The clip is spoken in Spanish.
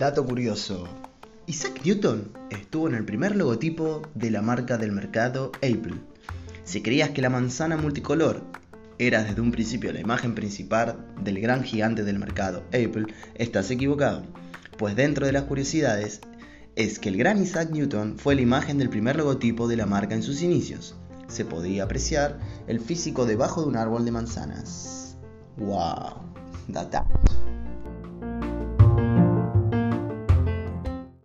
Dato curioso. Isaac Newton estuvo en el primer logotipo de la marca del mercado Apple. Si creías que la manzana multicolor era desde un principio la imagen principal del gran gigante del mercado Apple, estás equivocado, pues dentro de las curiosidades es que el gran Isaac Newton fue la imagen del primer logotipo de la marca en sus inicios. Se podía apreciar el físico debajo de un árbol de manzanas. ¡Wow! Data.